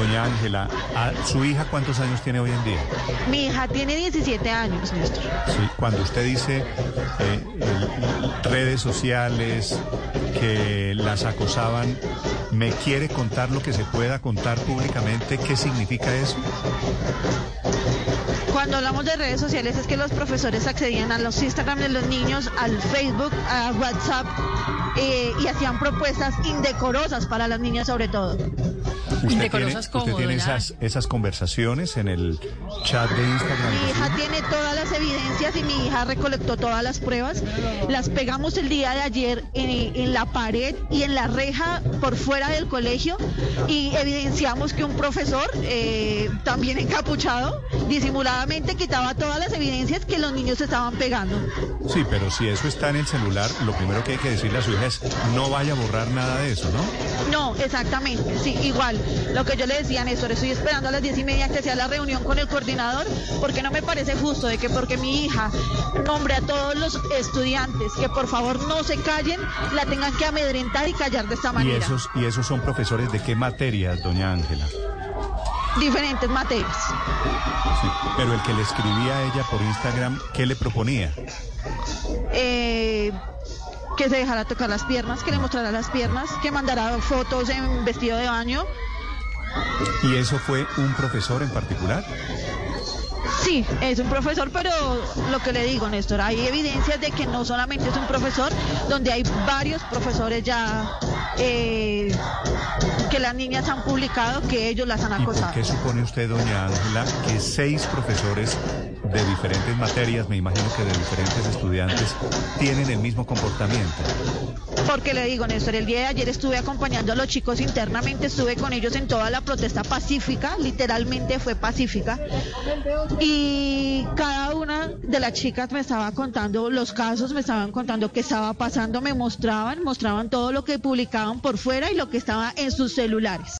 Doña Ángela, ¿a ¿su hija cuántos años tiene hoy en día? Mi hija tiene 17 años, Néstor. Sí, cuando usted dice eh, el- redes sociales que las acosaban, ¿me quiere contar lo que se pueda contar públicamente? ¿Qué significa eso? Cuando hablamos de redes sociales es que los profesores accedían a los Instagram de los niños, al Facebook, a WhatsApp eh, y hacían propuestas indecorosas para las niñas sobre todo. ¿Usted tiene, Indecorosas usted tiene esas, esas conversaciones en el chat de Instagram? Mi hija? tiene todas las evidencias y mi hija recolectó todas las pruebas. Las pegamos el día de ayer en, en la pared y en la reja por fuera del colegio y evidenciamos que un profesor, eh, también encapuchado, disimuladamente quitaba todas las evidencias que los niños estaban pegando. Sí, pero si eso está en el celular, lo primero que hay que decirle a su hija es no vaya a borrar nada de eso, ¿no? No, exactamente, sí, igual. Lo que yo le decía Néstor, estoy esperando a las diez y media que sea la reunión con el coordinador, porque no me parece justo de que porque mi hija nombre a todos los estudiantes que por favor no se callen, la tengan que amedrentar y callar de esta Y manera. esos, y esos son profesores de qué materias, doña Ángela. Diferentes materias. Sí, Pero el que le escribía a ella por Instagram, ¿qué le proponía? Eh, que se dejara tocar las piernas, que le mostrara las piernas, que mandara fotos en vestido de baño. ¿Y eso fue un profesor en particular? Sí, es un profesor, pero lo que le digo, Néstor, hay evidencias de que no solamente es un profesor, donde hay varios profesores ya eh, que las niñas han publicado que ellos las han ¿Y por acosado. qué supone usted, doña Ángela, que seis profesores de diferentes materias, me imagino que de diferentes estudiantes, tienen el mismo comportamiento? Porque le digo, Néstor, el día de ayer estuve acompañando a los chicos internamente, estuve con ellos en toda la protesta pacífica, literalmente fue pacífica. Y cada una de las chicas me estaba contando los casos, me estaban contando qué estaba pasando, me mostraban, mostraban todo lo que publicaban por fuera y lo que estaba en sus celulares.